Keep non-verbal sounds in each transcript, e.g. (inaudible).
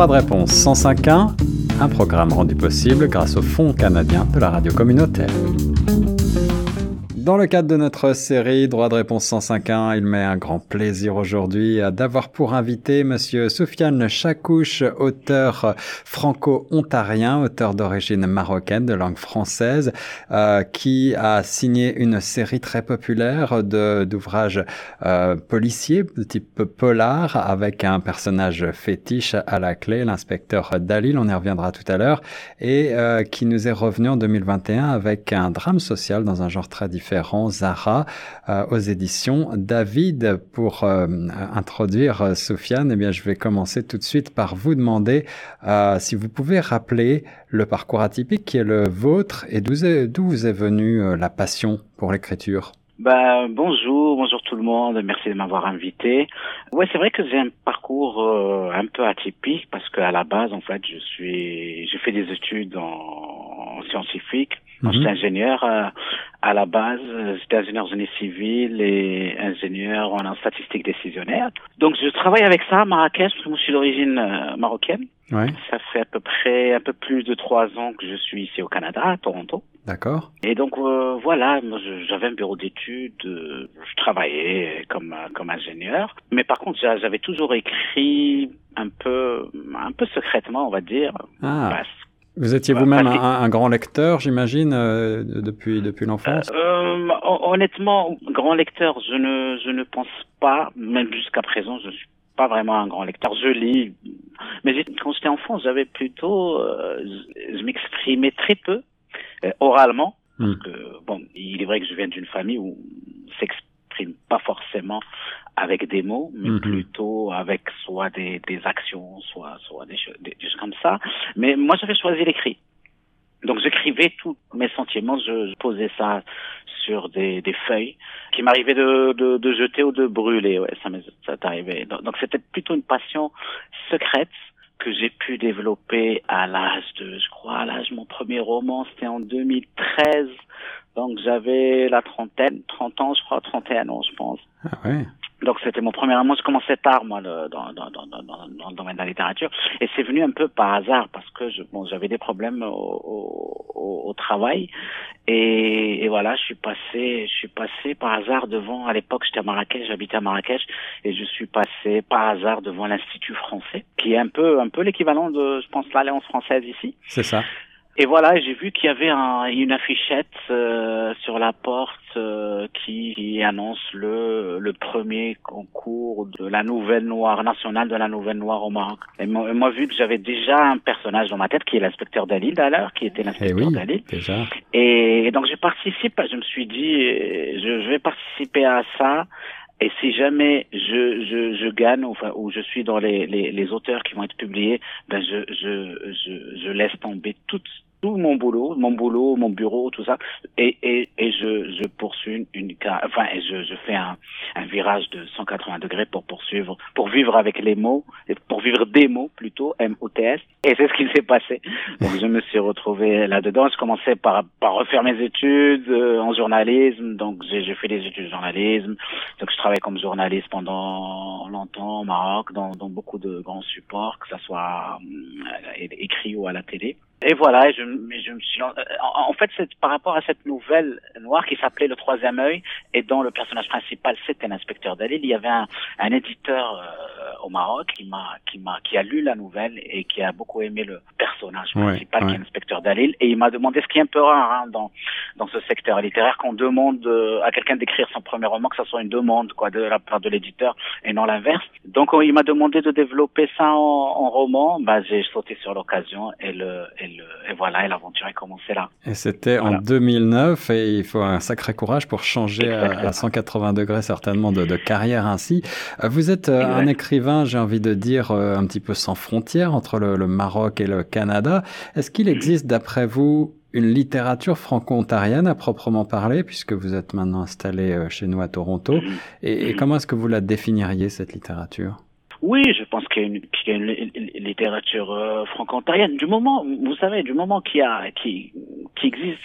Droit de réponse 105.1, un programme rendu possible grâce au Fonds canadien de la radio communautaire. Dans le cadre de notre série Droit de réponse 105.1, il m'est un grand plaisir aujourd'hui d'avoir pour invité monsieur Soufiane Chakouche, auteur franco-ontarien, auteur d'origine marocaine de langue française, euh, qui a signé une série très populaire d'ouvrages euh, policiers de type polar avec un personnage fétiche à la clé, l'inspecteur Dalil, on y reviendra tout à l'heure, et euh, qui nous est revenu en 2021 avec un drame social dans un genre très différent Zara, euh, aux éditions David. Pour euh, introduire euh, Sofiane, eh bien, je vais commencer tout de suite par vous demander si vous pouvez rappeler le parcours atypique qui est le vôtre et d'où vous est venue la passion pour l'écriture. Ben, bonjour, bonjour tout le monde, merci de m'avoir invité. Ouais, c'est vrai que j'ai un parcours un peu atypique parce qu'à la base, en fait, je suis, j'ai fait des études en, en scientifique je suis mhm. ingénieur euh, à la base, j'étais ingénieur génie civil et ingénieur en statistique décisionnaire. Donc je travaille avec ça à Marrakech, parce que moi je suis d'origine euh, marocaine. Ouais. Ça fait à peu près un peu plus de trois ans que je suis ici au Canada, à Toronto. D'accord. Et donc euh, voilà, moi j'avais un bureau d'études, je travaillais comme comme ingénieur, mais par contre j'avais toujours écrit un peu un peu secrètement, on va dire, ah. Vous étiez bah, vous-même un, grand lecteur, j'imagine, euh, depuis depuis l'enfance. Euh, honnêtement, grand lecteur, je ne je ne pense pas. Même jusqu'à présent, je suis pas vraiment un grand lecteur. Je lis, mais quand j'étais enfant, j'avais plutôt, euh, je m'exprimais très peu euh, oralement. Hmm. Parce que, bon, il est vrai que je viens d'une famille où s'exprime pas forcément avec des mots, mais mhm. plutôt avec soit des, des actions, soit, soit des, choses, des, choses comme ça. Mais moi, j'avais choisi l'écrit. Donc j'écrivais tous mes sentiments, je, posais ça sur des, des feuilles qui m'arrivaient de, de, de, jeter ou de brûler. Ouais, ça ça t'arrivait. Donc c'était plutôt une passion secrète que j'ai pu développer à l'âge de, je crois, à l'âge mon premier roman, c'était en 2013. Donc j'avais la trentaine, 30 ans, je crois, 31 ans, je pense. Ah ouais. Donc c'était mon premier amour. Je commençais tard moi dans, dans, dans, dans, le domaine de la littérature et c'est venu un peu par hasard parce que je, bon j'avais des problèmes au, au, au travail et, et, voilà je suis passé je suis passé par hasard devant à l'époque j'étais à Marrakech j'habitais à Marrakech et je suis passé par hasard devant l'institut français qui est un peu un peu l'équivalent de je pense l'alliance française ici. C'est ça. Et voilà, j'ai vu qu'il y avait un, une affichette euh, sur la porte euh, qui, qui, annonce le, le premier concours de la Nouvelle Noire nationale de la Nouvelle Noire au Maroc. Et moi, moi vu que j'avais déjà un personnage dans ma tête qui est l'inspecteur Dalil d'ailleurs, qui était l'inspecteur eh oui, Dalil. Déjà. Et, donc j'ai participé. Je me suis dit, je, je vais participer à ça. Et si jamais je, je, je gagne, enfin, ou je suis dans les, les, les, auteurs qui vont être publiés, ben je, je, je, je laisse tomber toutes tout mon boulot, mon boulot, mon bureau, tout ça, et, et, et je, je poursuis une, enfin, et je, je fais un, un virage de 180 degrés pour poursuivre, pour vivre avec les mots, pour vivre des mots plutôt, M-O-T-S, et c'est ce qui s'est passé. Donc je me suis retrouvé là-dedans. Je commençais par, par refaire mes études euh, en journalisme, donc j'ai fait des études de journalisme, donc je travaillais comme journaliste pendant longtemps au Maroc, dans, dans beaucoup de grands supports, que ça soit euh, écrit ou à la télé. Et voilà, je, je me suis en, fait c'est par rapport à cette nouvelle noire qui s'appelait Le Troisième œil et dont le personnage principal c'était l'inspecteur Dalil. Il y avait un, un éditeur euh, au Maroc qui m'a qui m'a qui a lu la nouvelle et qui a beaucoup aimé le personnage principal qui est l'inspecteur Dalil et il m'a demandé ce qui est un peu rare hein, dans dans ce secteur littéraire qu'on demande euh, à quelqu'un d'écrire son premier roman que ça soit une demande quoi de la part de l'éditeur et non l'inverse. Donc il m'a demandé de développer ça en, en roman. Bah j'ai sauté sur l'occasion et le et et, voilà, et l'aventure est commencée là. Et c'était en 2009, et il faut un sacré courage pour changer à, 180 degrés certainement de, carrière ainsi. Euh, vous êtes euh, un écrivain, j'ai envie de dire, euh, un petit peu sans frontières entre le, Maroc et le Canada. Est-ce qu'il existe, d'après vous, une littérature franco-ontarienne à proprement parler, puisque vous êtes maintenant installé chez nous à Toronto? Mm-hmm. et comment est-ce que vous la définiriez, cette littérature? Oui, je pense qu'il y a une, y a une littérature euh, franco-ontarienne. Du moment, vous savez, du moment qu'il y a, qui, qui existe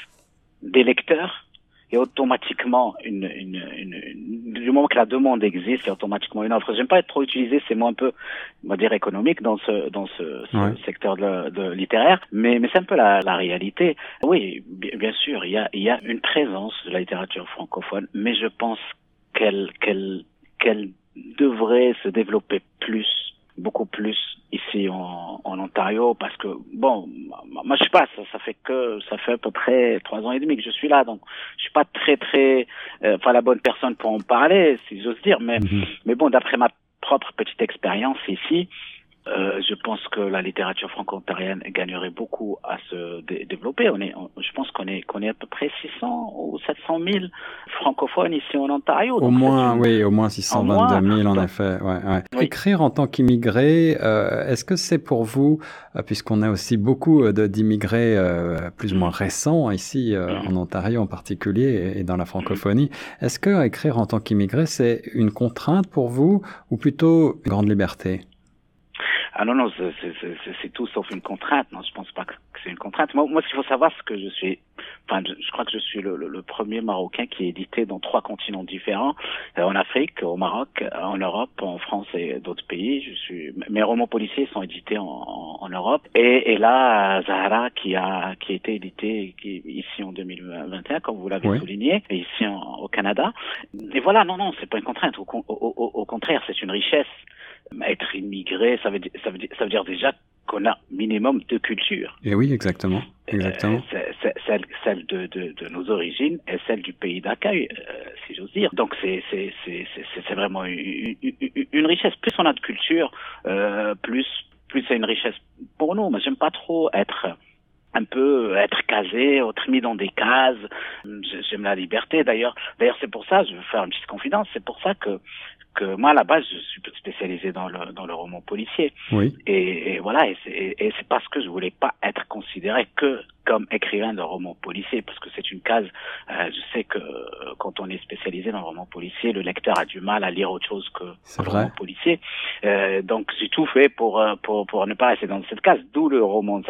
des lecteurs, il y a automatiquement une, une, une, du moment que la demande existe, il y a automatiquement une offre. J'aime pas être trop utilisé ces mots un peu, on va dire économique dans ce dans ce, ce secteur de, de, littéraire, mais mais c'est un peu la, la réalité. Oui, bien sûr, il y a il y a une présence de la littérature francophone, mais je pense qu'elle qu'elle qu'elle devrait se développer plus beaucoup plus ici en, en, Ontario parce que bon moi je sais pas ça, ça fait que ça fait à peu près trois ans et demi que je suis là donc je suis pas très très euh, la bonne personne pour en parler si j'ose dire mais mhm. mais bon d'après ma propre petite expérience ici euh, je pense que la littérature franco-ontarienne gagnerait beaucoup à se développer. On est, je pense qu'on est, qu'on est à peu près 600 ou 700 000 francophones ici en Ontario. Au moins, oui, au moins 622 000 en effet. Ouais, ouais. Écrire en tant qu'immigré, euh, est-ce que c'est pour vous, euh, puisqu'on a aussi beaucoup d'immigrés euh, plus ou moins récents ici mm-hmm. en Ontario en particulier et, dans la francophonie, est-ce que écrire en tant qu'immigré c'est une contrainte pour vous ou plutôt une grande liberté? Ah non, non, c'est tout sauf une contrainte. Non, je pense pas que c'est une contrainte. Moi, moi ce qu'il faut savoir, c'est que je suis, enfin, je, crois que je suis le, le, premier Marocain qui est édité dans trois continents différents, euh, en Afrique, au Maroc, en Europe, en France et d'autres pays. Je suis, mes romans policiers sont édités en, en, Europe. Et, et, là, Zahara, qui a, qui a été édité ici en 2021, comme vous l'avez souligné, et ici au Canada. Et voilà, non, non, c'est pas une contrainte. Au, au, au contraire, c'est une richesse être immigré, ça veut dire, ça veut dire, ça veut dire déjà qu'on a minimum de culture. Et oui, exactement. Exactement. Euh, celle, celle de, de, de, nos origines et celle du pays d'accueil, euh, si j'ose dire. Donc c'est c'est c'est vraiment une, une, richesse. Plus on a de culture, euh, plus plus c'est une richesse pour nous. Mais j'aime pas trop être un peu être casé, être mis dans des cases. J'aime la liberté. D'ailleurs, d'ailleurs, c'est pour ça, je veux faire une petite confidence, c'est pour ça que que moi à la base je suis spécialisé dans le dans le roman policier. Oui. Et, et voilà, et c'est parce que je voulais pas être considéré que comme écrivain de roman policier, parce que c'est une case. Euh, je sais que euh, quand on est spécialisé dans le roman policier, le lecteur a du mal à lire autre chose que le roman policier. Euh, donc j'ai tout fait pour, pour pour ne pas rester dans cette case. D'où le roman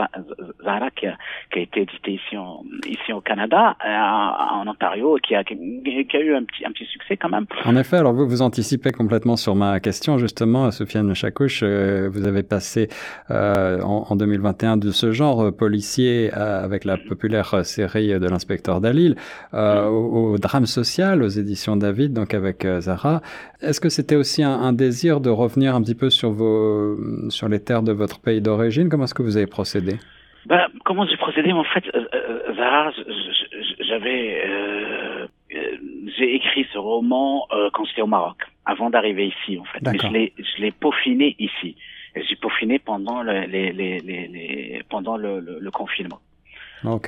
Zara qui a, qui a été édité ici en, ici au Canada, en Ontario, qui a qui a eu un petit un petit succès quand même. En effet, alors vous vous anticipez complètement sur ma question justement, Sofiane Chakouche. vous avez passé en, en, 2021 de ce genre policier à avec la populaire série de l'inspecteur Dalil, euh, au, drame social, aux éditions David, donc avec euh, Zara. Est-ce que c'était aussi un, désir de revenir un petit peu sur vos, sur les terres de votre pays d'origine? Comment est-ce que vous avez procédé? Ben, comment j'ai procédé? En fait, euh, Zara, j'avais, j'ai écrit ce roman quand j'étais au Maroc, avant d'arriver ici, en fait. Mais je l'ai, je l'ai peaufiné ici. J'ai peaufiné pendant le, les, les, les, pendant le, le confinement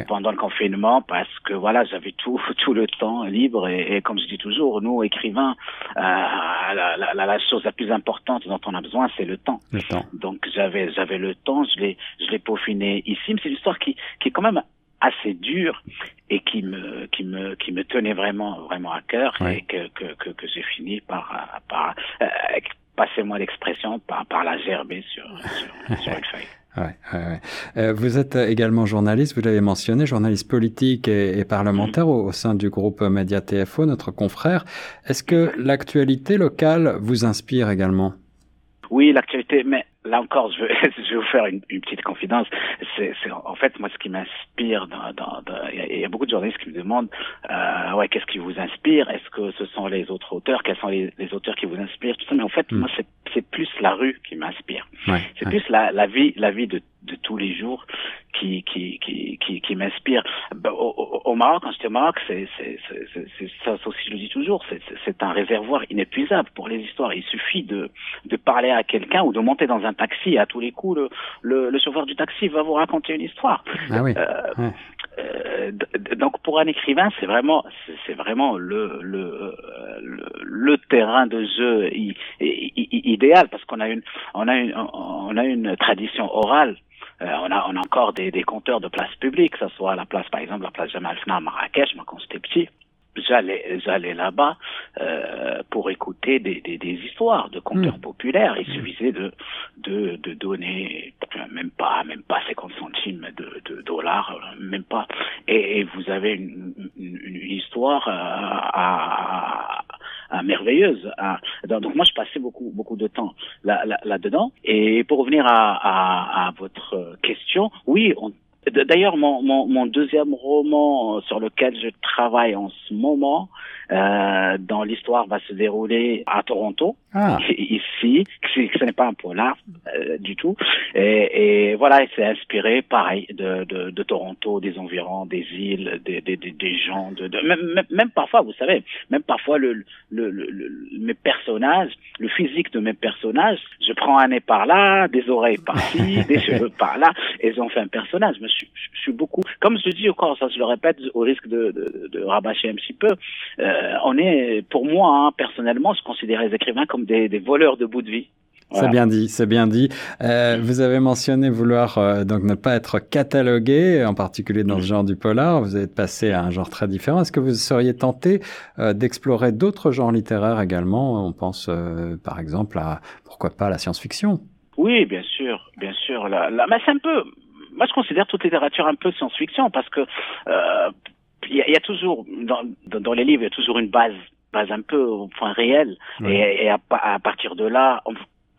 pendant le confinement parce que voilà j'avais tout (laughs) tout le temps libre et, comme je dis toujours nous écrivains euh, la, la, la, chose la plus importante dont on a besoin c'est le temps. le temps. Donc j'avais j'avais le temps je l'ai je l'ai peaufiné ici mais c'est une histoire qui qui est quand même assez dure et qui me qui me qui me tenait vraiment vraiment à cœur et que que que, que j'ai fini par par euh, passez-moi l'expression par par la gerber sur sur, sur une feuille Ouais, ouais, euh, vous êtes également journaliste, vous l'avez mentionné, journaliste politique et, parlementaire au, sein du groupe Média TFO, notre confrère. Est-ce que l'actualité locale vous inspire également? Oui, l'actualité, mais là encore, je vais, (laughs) je vais vous faire une, une petite confidence. C'est, en fait moi ce qui m'inspire. Il y, a beaucoup de journalistes qui me demandent, euh, ouais, qu'est-ce qui vous inspire? Est-ce que ce sont les autres auteurs? Quels sont les, les, auteurs qui vous inspirent? Tout ça. Mais en fait, hmm. moi, c'est, c'est plus la rue qui m'inspire. Ouais, c'est plus la, la vie, la vie de, de tous les jours qui qui qui qui, qui m'inspire. Bah, au, au, Maroc, quand j'étais au Maroc, c'est ça aussi je le dis toujours, c'est c'est un réservoir inépuisable pour les histoires. Il suffit de de parler à quelqu'un ou de monter dans un taxi. À tous les coups, le le, le chauffeur du taxi va vous raconter une histoire. Ah oui. Euh, euh, donc pour un écrivain, c'est vraiment c'est vraiment le, le le terrain de jeu idéal parce qu'on a une on a une on a une tradition orale euh, on, a, on a encore des, des compteurs de places publiques, que ce soit la place, par exemple, la place Jamal Fna à Marrakech, moi, quand j'étais petit. J'allais j'allais là-bas euh, pour écouter des, des, des, histoires de conteurs hmm. populaires. Il suffisait de, de, de donner même pas même pas 50 centimes de, de dollars, même pas. Et, vous avez une, une, une histoire euh, à, à, merveilleuse. donc moi je passais beaucoup beaucoup de temps là là, là dedans. Et pour revenir à, à, à votre question, oui, on D'ailleurs, mon, mon, mon, deuxième roman sur lequel je travaille en ce moment, euh, dans l'histoire, va se dérouler à Toronto, ah. (laughs) ici. Ce n'est pas un polar euh, du tout. Et, et voilà, c'est inspiré, pareil, de, de, de, Toronto, des environs, des îles, des, des, des gens, de, de même, même, parfois, vous savez, même parfois le, le, le, mes personnages, le physique de mes personnages, je prends un nez par là, des oreilles par-ci, (laughs) des cheveux par là, et ils ont fait un personnage. Je, je, suis beaucoup, comme je dis encore, ça je le répète, au risque de, de, de rabâcher un petit peu. Euh, on est, pour moi, hein, personnellement, je considère les écrivains comme des, voleurs de bout de vie. C'est bien dit, c'est bien dit. Euh, vous avez mentionné vouloir euh, donc ne pas être catalogué, en particulier dans le genre du polar. Vous êtes passé à un genre très différent. Est-ce que vous seriez tenté d'explorer d'autres genres littéraires également? On pense par exemple à pourquoi pas la science-fiction. Oui, bien sûr, bien sûr. La, la, mais c'est un peu. Moi, je considère toute littérature un peu science-fiction parce que il y, a toujours dans, dans les livres il y a toujours une base base un peu au point réel et, et à, à, partir de là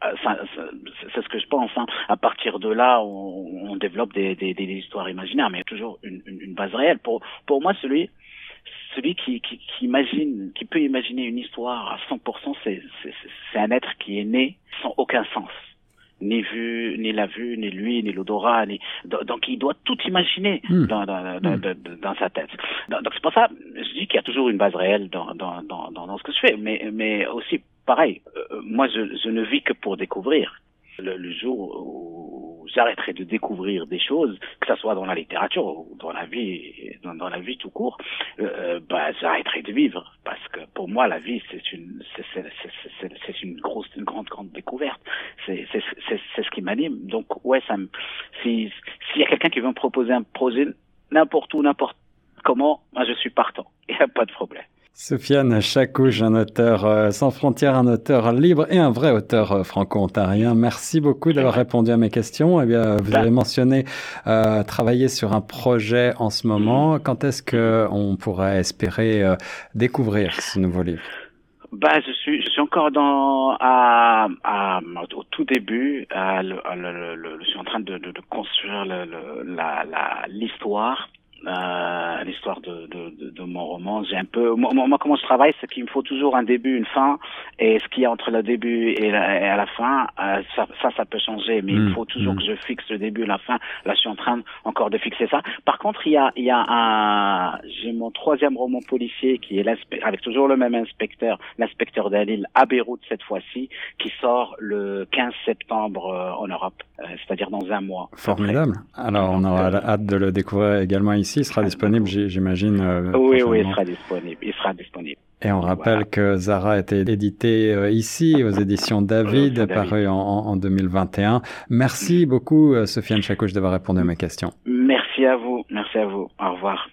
c'est ce que je pense. Hein. À partir de là, on, on développe des, des, des, histoires imaginaires, mais il y a toujours une, une, base réelle. Pour, pour moi, celui, celui qui, qui, qui, imagine, qui peut imaginer une histoire à 100%, c'est un être qui est né sans aucun sens ni vu, ni la vue, ni lui, ni l'odorat, ni donc il doit tout imaginer hmm. dans, dans, dans, hmm. dans, sa tête. Donc c'est pour ça, je dis qu'il y a toujours une base réelle dans, dans, dans, dans ce que je fais, mais, mais aussi pareil, euh, moi je, je ne vis que pour découvrir. Le, le jour où j'arrêterai de découvrir des choses, que ce soit dans la littérature ou dans la vie, dans, la vie tout court, euh, bah, j'arrêterai de vivre parce que pour moi la vie c'est une c'est une grosse une grande grande découverte. C'est c'est c'est ce qui m'anime. Donc ouais ça me si s'il y a quelqu'un qui veut me proposer un projet n'importe où n'importe comment, moi je suis partant. (laughs) Il n'y a pas de problème. Sofiane Chacouche, un auteur euh, sans frontières, un auteur libre et un vrai auteur euh, franco-ontarien. Merci beaucoup d'avoir répondu à mes questions. Eh bien, vous avez mentionné euh, travailler sur un projet en ce moment. Mm-hmm. Quand est-ce que on pourrait espérer euh, découvrir ce nouveau livre? Bah, je suis, je suis encore dans, à, à, au tout début. À, le, le, je suis en train de, de, de construire la, l'histoire euh, l'histoire de, de, de, mon roman. J'ai un peu, moi, moi, comment je travaille, c'est qu'il me faut toujours un début, une fin, et ce qui est entre le début et, la, et à la fin, euh, ça, ça, ça, peut changer, mais il hmm. faut toujours hmm. que je fixe le début la fin. Là, je suis en train encore de fixer ça. Par contre, il y a, il y a un, j'ai mon troisième roman policier qui est avec toujours le même inspecteur, l'inspecteur d'Alil à Beyrouth cette fois-ci, qui sort le 15 septembre euh, en Europe, euh, c'est-à-dire dans un mois. Formidable. Alors, on aura hâte de le découvrir également ici il sera disponible, j'imagine. Euh, oui, oui, il sera disponible. Il sera disponible. Et on rappelle que Zara a été édité euh, ici aux (laughs) éditions David, paru en, en, 2021. Merci beaucoup, euh, Sofiane Chakouche, d'avoir répondu à mes questions. Merci à vous. Merci à vous. Au revoir.